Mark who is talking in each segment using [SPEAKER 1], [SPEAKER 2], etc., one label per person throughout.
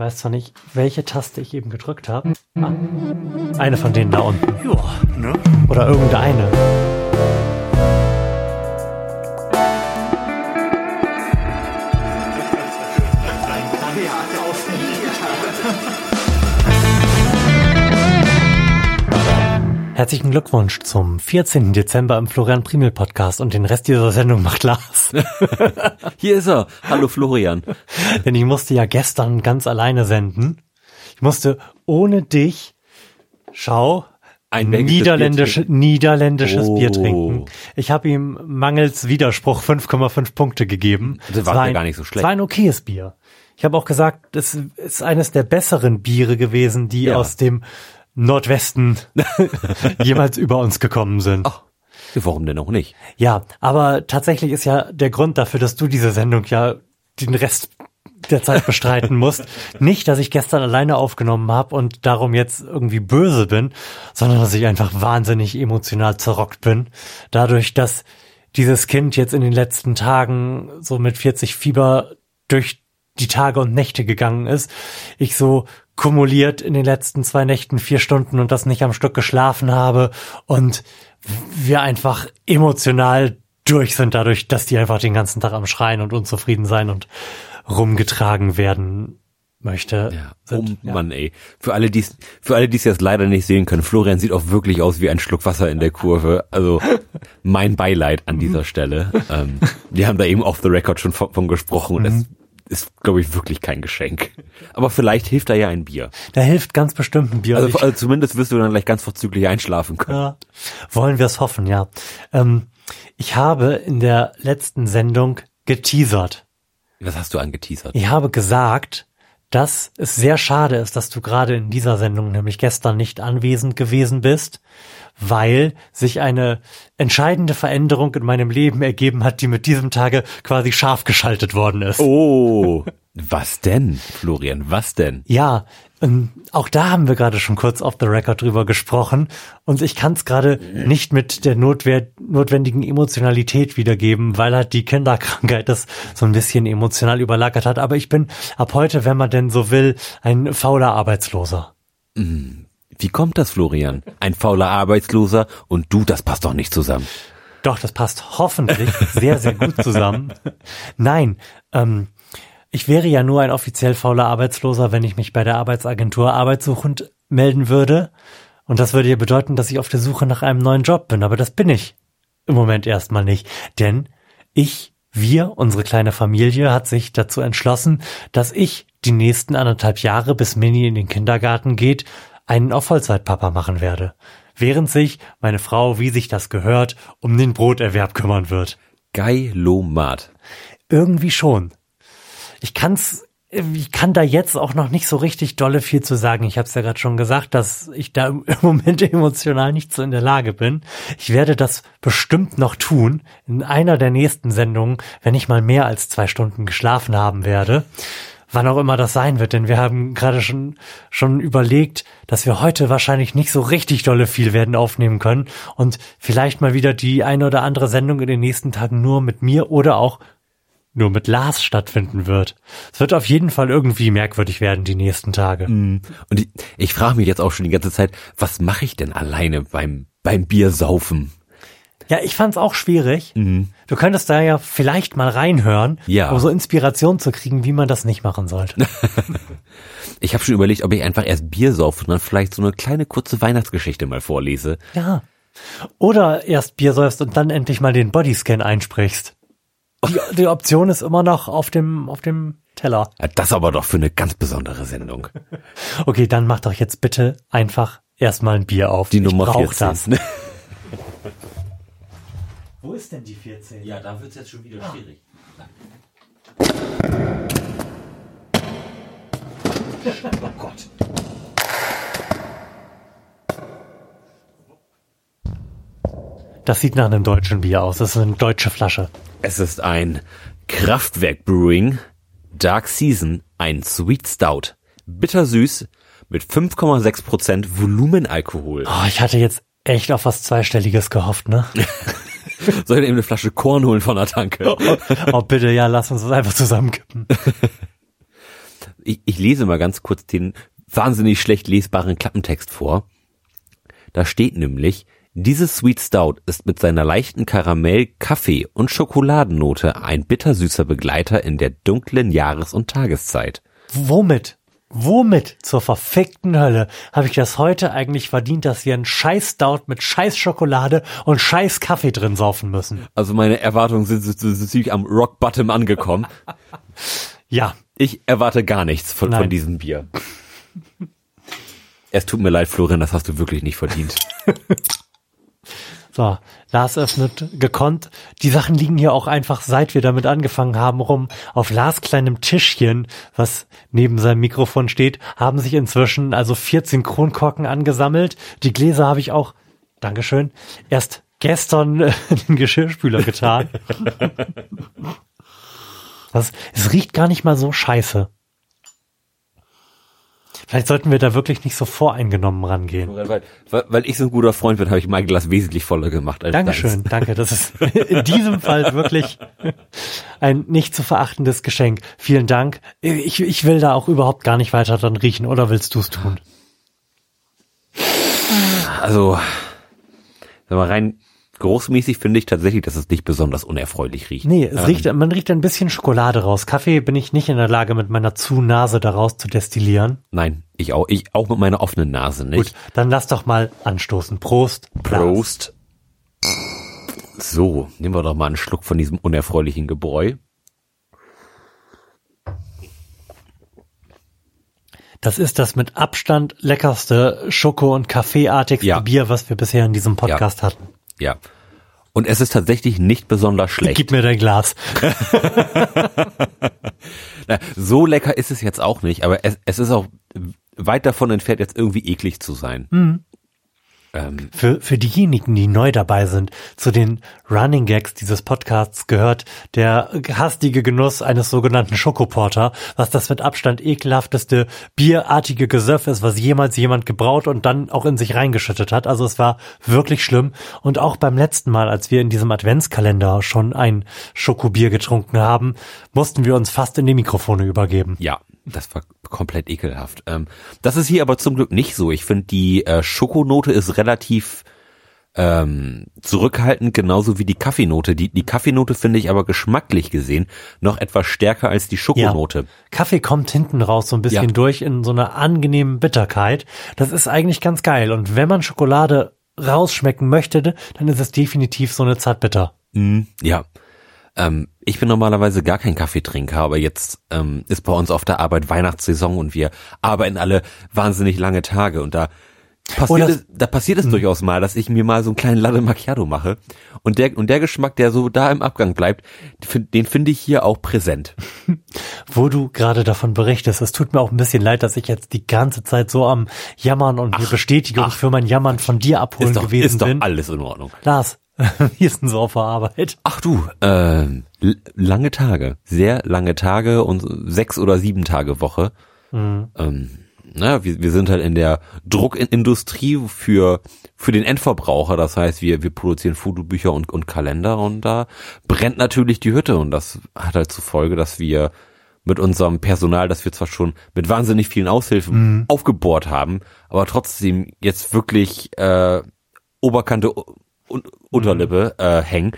[SPEAKER 1] weiß zwar nicht, welche Taste ich eben gedrückt habe. Ah, eine von denen da unten.
[SPEAKER 2] Ja, ne?
[SPEAKER 1] Oder irgendeine. Herzlichen Glückwunsch zum 14. Dezember im Florian Primel Podcast und den Rest dieser Sendung macht Lars.
[SPEAKER 2] Hier ist er. Hallo Florian.
[SPEAKER 1] Denn ich musste ja gestern ganz alleine senden. Ich musste ohne dich, schau,
[SPEAKER 2] Ein
[SPEAKER 1] niederländische, niederländisches
[SPEAKER 2] Oh.
[SPEAKER 1] Bier trinken. Ich habe ihm mangels Widerspruch 5,5 Punkte gegeben.
[SPEAKER 2] Das
[SPEAKER 1] Es
[SPEAKER 2] war ja
[SPEAKER 1] ein-
[SPEAKER 2] gar nicht so schlecht.
[SPEAKER 1] Es war ein okayes Bier. Ich habe auch gesagt, es ist eines der besseren Biere gewesen, die
[SPEAKER 2] Ja.
[SPEAKER 1] aus dem Nordwesten jemals über uns gekommen sind.
[SPEAKER 2] Ach, warum denn auch nicht?
[SPEAKER 1] Ja, aber tatsächlich ist ja der Grund dafür, dass du diese Sendung ja den Rest der Zeit bestreiten musst. Nicht, dass ich gestern alleine aufgenommen habe und darum jetzt irgendwie böse bin, sondern dass ich einfach wahnsinnig emotional zerrockt bin. Dadurch, dass dieses Kind jetzt in den letzten Tagen so mit 40 Fieber durch die Tage und Nächte gegangen ist. Ich so kumuliert in den letzten zwei Nächten vier Stunden und das nicht am Stück geschlafen habe und wir einfach emotional durch sind dadurch, dass die einfach den ganzen Tag am Schreien und unzufrieden sein und rumgetragen werden möchte.
[SPEAKER 2] Ja,
[SPEAKER 1] sind.
[SPEAKER 2] oh Mann, ey. Für alle, die für alle, die es jetzt leider nicht sehen können, Florian sieht auch wirklich aus wie ein Schluck Wasser in der Kurve. Also mein Beileid an dieser Stelle. Ähm, wir haben da eben off the record schon von, von gesprochen und es ist, glaube ich, wirklich kein Geschenk. Aber vielleicht hilft da ja ein Bier.
[SPEAKER 1] Da hilft ganz bestimmt ein Bier.
[SPEAKER 2] Also, also zumindest wirst du dann gleich ganz vorzüglich einschlafen können.
[SPEAKER 1] Ja, wollen wir es hoffen, ja. Ähm, ich habe in der letzten Sendung geteasert.
[SPEAKER 2] Was hast du angeteasert?
[SPEAKER 1] Ich habe gesagt, dass es sehr schade ist, dass du gerade in dieser Sendung, nämlich gestern, nicht anwesend gewesen bist, weil sich eine entscheidende Veränderung in meinem Leben ergeben hat, die mit diesem Tage quasi scharf geschaltet worden ist.
[SPEAKER 2] Oh, was denn, Florian, was denn?
[SPEAKER 1] Ja, ähm, auch da haben wir gerade schon kurz off the record drüber gesprochen und ich kann es gerade nicht mit der notwehr notwendigen Emotionalität wiedergeben, weil halt die Kinderkrankheit das so ein bisschen emotional überlagert hat. Aber ich bin ab heute, wenn man denn so will, ein fauler Arbeitsloser.
[SPEAKER 2] Wie kommt das, Florian? Ein fauler Arbeitsloser und du, das passt doch nicht zusammen.
[SPEAKER 1] Doch, das passt hoffentlich sehr, sehr gut zusammen. Nein, ähm, ich wäre ja nur ein offiziell fauler Arbeitsloser, wenn ich mich bei der Arbeitsagentur arbeitssuchend melden würde. Und das würde ja bedeuten, dass ich auf der Suche nach einem neuen Job bin. Aber das bin ich im Moment erstmal nicht. Denn ich, wir, unsere kleine Familie hat sich dazu entschlossen, dass ich die nächsten anderthalb Jahre, bis Mini in den Kindergarten geht, einen auf Vollzeitpapa machen werde. Während sich meine Frau, wie sich das gehört, um den Broterwerb kümmern wird.
[SPEAKER 2] Geilomat.
[SPEAKER 1] Irgendwie schon. Ich kann's, ich kann da jetzt auch noch nicht so richtig dolle viel zu sagen. Ich habe es ja gerade schon gesagt, dass ich da im Moment emotional nicht so in der Lage bin. Ich werde das bestimmt noch tun in einer der nächsten Sendungen, wenn ich mal mehr als zwei Stunden geschlafen haben werde. Wann auch immer das sein wird, denn wir haben gerade schon, schon überlegt, dass wir heute wahrscheinlich nicht so richtig dolle viel werden aufnehmen können und vielleicht mal wieder die eine oder andere Sendung in den nächsten Tagen nur mit mir oder auch nur mit Lars stattfinden wird. Es wird auf jeden Fall irgendwie merkwürdig werden die nächsten Tage.
[SPEAKER 2] Und ich, ich frage mich jetzt auch schon die ganze Zeit, was mache ich denn alleine beim, beim Biersaufen?
[SPEAKER 1] Ja, ich fand's auch schwierig. Du könntest da ja vielleicht mal reinhören,
[SPEAKER 2] Ja.
[SPEAKER 1] um so Inspiration zu kriegen, wie man das nicht machen sollte.
[SPEAKER 2] Ich habe schon überlegt, ob ich einfach erst Bier saufe und dann vielleicht so eine kleine kurze Weihnachtsgeschichte mal vorlese.
[SPEAKER 1] ja. Oder erst Bier säufst und dann endlich mal den Bodyscan einsprichst. Die, die Option ist immer noch auf dem, auf dem Teller.
[SPEAKER 2] Ja, das aber doch für eine ganz besondere Sendung.
[SPEAKER 1] Okay, dann mach doch jetzt bitte einfach erstmal ein Bier auf.
[SPEAKER 2] Die
[SPEAKER 1] Ich
[SPEAKER 2] Nummer
[SPEAKER 1] brauch
[SPEAKER 2] 14.
[SPEAKER 1] das. Wo ist denn die 14?
[SPEAKER 2] Ja, da wird's jetzt schon wieder schwierig. Oh Gott.
[SPEAKER 1] Das sieht nach einem deutschen Bier aus. Das ist eine deutsche Flasche.
[SPEAKER 2] Es ist ein Kraftwerk Brewing Dark Season, ein Sweet Stout. Bittersüß mit 5,6% Volumenalkohol.
[SPEAKER 1] Oh, ich hatte jetzt echt auf was Zweistelliges gehofft, ne?
[SPEAKER 2] Soll ich eben eine Flasche Korn holen von der Tanke?
[SPEAKER 1] Oh, bitte, ja, lass uns das einfach zusammenkippen.
[SPEAKER 2] Ich, ich lese mal ganz kurz den wahnsinnig schlecht lesbaren Klappentext vor. Da steht nämlich, dieses Sweet Stout ist mit seiner leichten Karamell-, Kaffee- und Schokoladennote ein bittersüßer Begleiter in der dunklen Jahres- und Tageszeit.
[SPEAKER 1] Womit? Womit zur verfickten Hölle habe ich das heute eigentlich verdient, dass wir einen scheiß Stout mit scheiß Schokolade und scheiß Kaffee drin saufen müssen?
[SPEAKER 2] Also meine Erwartungen sind so ziemlich am Rock Bottom angekommen.
[SPEAKER 1] Ja,
[SPEAKER 2] Ich erwarte gar nichts von,
[SPEAKER 1] Nein.
[SPEAKER 2] von diesem Bier. Es tut mir leid, Florian, das hast du wirklich nicht verdient.
[SPEAKER 1] So, Lars öffnet gekonnt. Die Sachen liegen hier auch einfach, seit wir damit angefangen haben, rum. Auf Lars kleinem Tischchen, was neben seinem Mikrofon steht, haben sich inzwischen also 14 Kronkorken angesammelt. Die Gläser habe ich auch, Dankeschön, erst gestern äh, in den Geschirrspüler getan. Das, es riecht gar nicht mal so scheiße. Vielleicht sollten wir da wirklich nicht so voreingenommen rangehen.
[SPEAKER 2] Weil, weil, ich so ein guter Freund bin, habe ich mein Glas wesentlich voller gemacht als
[SPEAKER 1] Dankeschön, danke. Das ist in diesem Fall wirklich ein nicht zu verachtendes Geschenk. Vielen Dank. Ich, ich will da auch überhaupt gar nicht weiter dran riechen, oder willst du es tun?
[SPEAKER 2] deins. Also, sag mal, rein großmäßig finde ich tatsächlich, dass es nicht besonders unerfreulich riecht.
[SPEAKER 1] Nee, es
[SPEAKER 2] Ähm,
[SPEAKER 1] riecht, man riecht ein bisschen Schokolade raus. Kaffee bin ich nicht in der Lage, mit meiner Zu-Nase daraus zu destillieren.
[SPEAKER 2] Nein, ich auch, ich auch mit meiner offenen Nase nicht.
[SPEAKER 1] Gut, dann lass doch mal anstoßen. Prost. Lars.
[SPEAKER 2] Prost. So, nehmen wir doch mal einen Schluck von diesem unerfreulichen Gebräu.
[SPEAKER 1] Das ist das mit Abstand leckerste Schoko- und Kaffeeartigste
[SPEAKER 2] Ja.
[SPEAKER 1] Bier, was wir bisher in diesem Podcast hatten.
[SPEAKER 2] Ja. Und es ist tatsächlich nicht besonders schlecht.
[SPEAKER 1] Gib mir dein Glas.
[SPEAKER 2] Na, so lecker ist es jetzt auch nicht, aber es, es ist auch weit davon entfernt, jetzt irgendwie eklig zu sein.
[SPEAKER 1] Mhm.
[SPEAKER 2] Ähm,
[SPEAKER 1] Für, für diejenigen, die neu dabei sind, zu den Running Gags dieses Podcasts gehört der hastige Genuss eines sogenannten Schokoporter, was das mit Abstand ekelhafteste bierartige Gesöff ist, was jemals jemand gebraut und dann auch in sich reingeschüttet hat. Also es war wirklich schlimm. Und auch beim letzten Mal, als wir in diesem Adventskalender schon ein Schokobier getrunken haben, mussten wir uns fast in die Mikrofone übergeben.
[SPEAKER 2] ja, das war komplett ekelhaft. Ähm, das ist hier aber zum Glück nicht so. Ich finde, die äh, Schokonote ist relativ ähm, zurückhaltend, genauso wie die Kaffeenote. Die, die Kaffeenote finde ich aber geschmacklich gesehen noch etwas stärker als die Schokonote.
[SPEAKER 1] Kaffee kommt hinten raus so ein bisschen
[SPEAKER 2] Ja.
[SPEAKER 1] durch in so einer angenehmen Bitterkeit. Das ist eigentlich ganz geil. Und wenn man Schokolade rausschmecken möchte, dann ist es definitiv so eine Zartbitter.
[SPEAKER 2] Mm, ja. Ähm, ich bin normalerweise gar kein Kaffeetrinker, aber jetzt ähm, ist bei uns auf der Arbeit Weihnachtssaison und wir arbeiten alle wahnsinnig lange Tage und da passiert,
[SPEAKER 1] Oh,
[SPEAKER 2] es, da passiert es durchaus mal, dass ich mir mal so einen kleinen Latte Macchiato mache und der und der Geschmack, der so da im Abgang bleibt, den, finde ich hier auch präsent.
[SPEAKER 1] Wo du gerade davon berichtest, es tut mir auch ein bisschen leid, dass ich jetzt die ganze Zeit so am Jammern und mir Bestätigung
[SPEAKER 2] ach.
[SPEAKER 1] für mein Jammern von dir abholen
[SPEAKER 2] Ist doch,
[SPEAKER 1] gewesen
[SPEAKER 2] ist doch
[SPEAKER 1] bin.
[SPEAKER 2] alles in Ordnung.
[SPEAKER 1] Lars, wie ist denn so auf der Arbeit?
[SPEAKER 2] Ach du, l- lange Tage, sehr lange Tage und sechs oder sieben Tage Woche. Ähm, na, wir, wir sind halt in der Druckindustrie für für den Endverbraucher. Das heißt, wir wir produzieren Fotobücher und und Kalender und da brennt natürlich die Hütte und das hat halt zur Folge, dass wir mit unserem Personal, das wir zwar schon mit wahnsinnig vielen Aushilfen aufgebohrt haben, aber trotzdem jetzt wirklich äh, Oberkante Unterlippe äh, hängen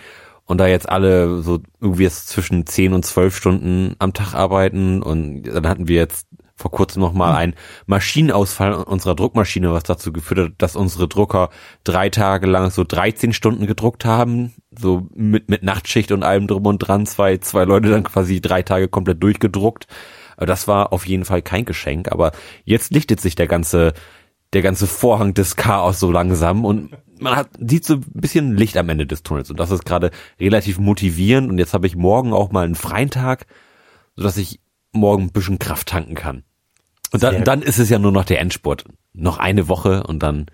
[SPEAKER 2] und da jetzt alle so irgendwie jetzt zwischen 10 und 12 Stunden am Tag arbeiten und dann hatten wir jetzt vor kurzem noch mal einen Maschinenausfall unserer Druckmaschine, was dazu geführt hat, dass unsere Drucker drei Tage lang so 13 Stunden gedruckt haben, so mit, mit Nachtschicht und allem drum und dran, zwei, zwei Leute dann quasi drei Tage komplett durchgedruckt. Das war auf jeden Fall kein Geschenk, aber jetzt lichtet sich der ganze, der ganze Vorhang des Chaos so langsam und man hat, sieht so ein bisschen Licht am Ende des Tunnels und das ist gerade relativ motivierend und jetzt habe ich morgen auch mal einen freien Tag, sodass ich morgen ein bisschen Kraft tanken kann. Und dann, dann ist es ja nur noch der Endspurt. Noch eine Woche und dann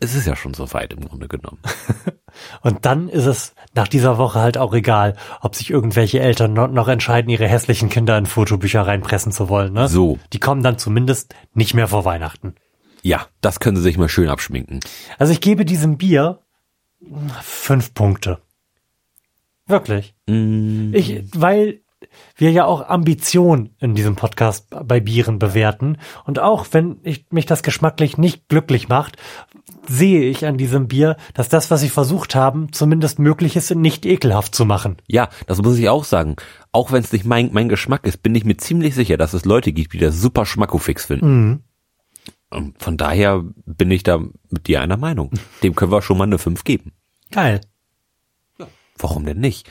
[SPEAKER 2] ist es ja schon so weit im Grunde genommen.
[SPEAKER 1] Und dann ist es nach dieser Woche halt auch egal, ob sich irgendwelche Eltern noch, noch entscheiden, ihre hässlichen Kinder in Fotobücher reinpressen zu wollen. Ne?
[SPEAKER 2] So.
[SPEAKER 1] Die kommen dann zumindest nicht mehr vor Weihnachten.
[SPEAKER 2] Ja, das können sie sich mal schön abschminken.
[SPEAKER 1] Also ich gebe diesem Bier fünf Punkte. Wirklich.
[SPEAKER 2] Mm,
[SPEAKER 1] Ich, weil wir ja auch Ambition in diesem Podcast bei Bieren bewerten. Und auch wenn ich, mich das geschmacklich nicht glücklich macht, sehe ich an diesem Bier, dass das, was sie versucht haben, zumindest möglich ist, nicht ekelhaft zu machen.
[SPEAKER 2] Ja, das muss ich auch sagen. Auch wenn es nicht mein, mein Geschmack ist, bin ich mir ziemlich sicher, dass es Leute gibt, die das super schmackofix finden. Und Von daher bin ich da mit dir einer Meinung. Dem können wir schon mal eine 5 geben.
[SPEAKER 1] Geil.
[SPEAKER 2] Warum denn nicht?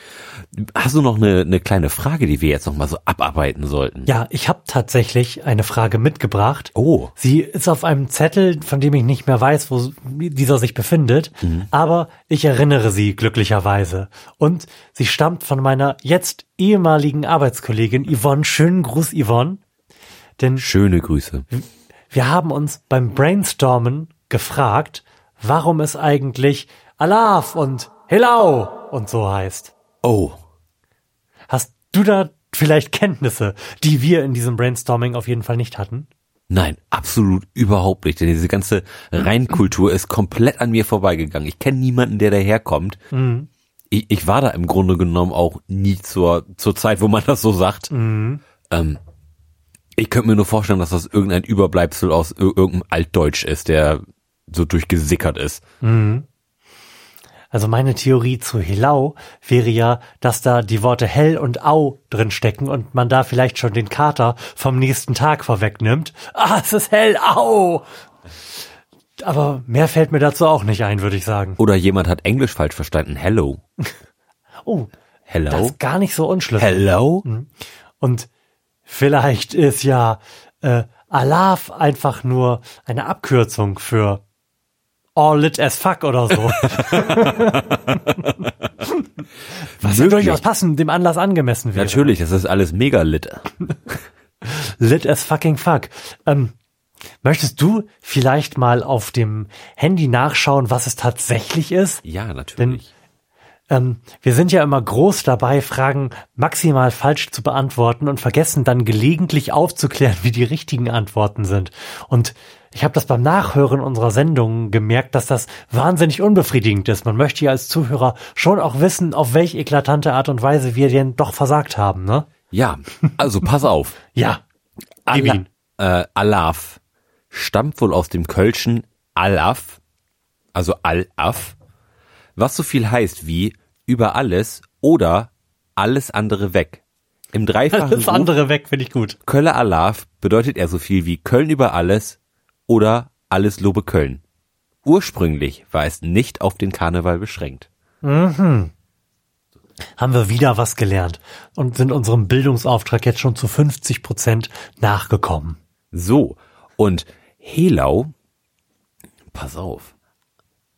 [SPEAKER 2] Hast du noch eine, eine kleine Frage, die wir jetzt noch mal so abarbeiten sollten?
[SPEAKER 1] Ja, ich habe tatsächlich eine Frage mitgebracht.
[SPEAKER 2] Oh.
[SPEAKER 1] Sie ist auf einem Zettel, von dem ich nicht mehr weiß, wo dieser sich befindet, aber ich erinnere sie glücklicherweise. Und sie stammt von meiner jetzt ehemaligen Arbeitskollegin Yvonne. Schönen Gruß, Yvonne. Denn
[SPEAKER 2] Schöne Grüße.
[SPEAKER 1] Wir haben uns beim Brainstormen gefragt, warum es eigentlich Alaf und Hello und so heißt.
[SPEAKER 2] Oh.
[SPEAKER 1] Hast du da vielleicht Kenntnisse, die wir in diesem Brainstorming auf jeden Fall nicht hatten?
[SPEAKER 2] Nein, absolut überhaupt nicht. Denn diese ganze Reinkultur ist komplett an mir vorbeigegangen. Ich kenne niemanden, der daherkommt. Ich, ich war da im Grunde genommen auch nie zur, zur Zeit, wo man das so sagt. Ähm, ich könnte mir nur vorstellen, dass das irgendein Überbleibsel aus ir- irgendeinem Altdeutsch ist, der so durchgesickert ist.
[SPEAKER 1] Also meine Theorie zu Helau wäre ja, dass da die Worte hell und au drin stecken und man da vielleicht schon den Kater vom nächsten Tag vorwegnimmt. Ah, es ist hell, au! Aber mehr fällt mir dazu auch nicht ein, würde ich sagen.
[SPEAKER 2] Oder jemand hat Englisch falsch verstanden. Hello.
[SPEAKER 1] Oh, das
[SPEAKER 2] Hello.
[SPEAKER 1] ist gar nicht so unschlüssig.
[SPEAKER 2] Hello?
[SPEAKER 1] Und vielleicht ist ja äh, Alaf einfach nur eine Abkürzung für all lit as fuck oder so. Was
[SPEAKER 2] Möglich.
[SPEAKER 1] durchaus passend dem Anlass angemessen wäre.
[SPEAKER 2] Natürlich, das ist alles mega lit.
[SPEAKER 1] Lit as fucking fuck. Ähm, möchtest du vielleicht mal auf dem Handy nachschauen, was es tatsächlich ist?
[SPEAKER 2] Ja, natürlich.
[SPEAKER 1] Ähm, wir sind ja immer groß dabei, Fragen maximal falsch zu beantworten und vergessen dann gelegentlich aufzuklären, wie die richtigen Antworten sind. Und ich habe das beim Nachhören unserer Sendungen gemerkt, dass das wahnsinnig unbefriedigend ist. Man möchte ja als Zuhörer schon auch wissen, auf welche eklatante Art und Weise wir denn doch versagt haben, ne?
[SPEAKER 2] ja, also pass auf.
[SPEAKER 1] Ja.
[SPEAKER 2] Ala, äh, Alaf stammt wohl aus dem Kölschen Alaf, also Al-Af, was so viel heißt wie über alles oder alles andere weg. Im dreifachen Ruf
[SPEAKER 1] andere weg, finde ich gut.
[SPEAKER 2] Kölle Alaf bedeutet er so viel wie Köln über alles oder alles lobe Köln. Ursprünglich war es nicht auf den Karneval beschränkt.
[SPEAKER 1] haben wir wieder was gelernt und sind unserem Bildungsauftrag jetzt schon zu 50 Prozent nachgekommen.
[SPEAKER 2] So, und Helau, pass auf,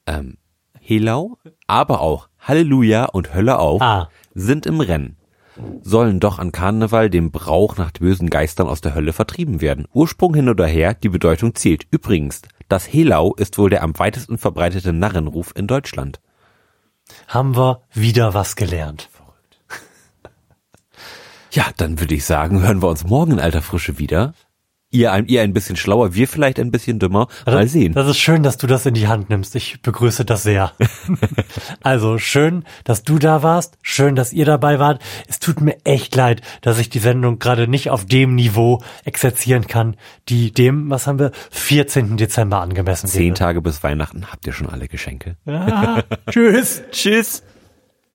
[SPEAKER 2] ähm, Helau, aber auch Halleluja und Hölle auf
[SPEAKER 1] Ah.
[SPEAKER 2] sind im Rennen. Sollen doch an Karneval dem Brauch nach bösen Geistern aus der Hölle vertrieben werden. Ursprung hin oder her, die Bedeutung zählt. Übrigens, das Helau ist wohl der am weitesten verbreitete Narrenruf in Deutschland.
[SPEAKER 1] Haben wir wieder was gelernt.
[SPEAKER 2] Ja, dann würde ich sagen, hören wir uns morgen in alter Frische wieder. Ihr ein, ihr ein bisschen schlauer, wir vielleicht ein bisschen dümmer. Mal sehen.
[SPEAKER 1] Das ist schön, dass du das in die Hand nimmst. Ich begrüße das sehr. also schön, dass du da warst. Schön, dass ihr dabei wart. Es tut mir echt leid, dass ich die Sendung gerade nicht auf dem Niveau exerzieren kann, die dem, was haben wir, 14. Dezember angemessen
[SPEAKER 2] Zehn
[SPEAKER 1] wäre.
[SPEAKER 2] Tage bis Weihnachten habt ihr schon alle Geschenke.
[SPEAKER 1] Ja, tschüss.
[SPEAKER 2] Tschüss.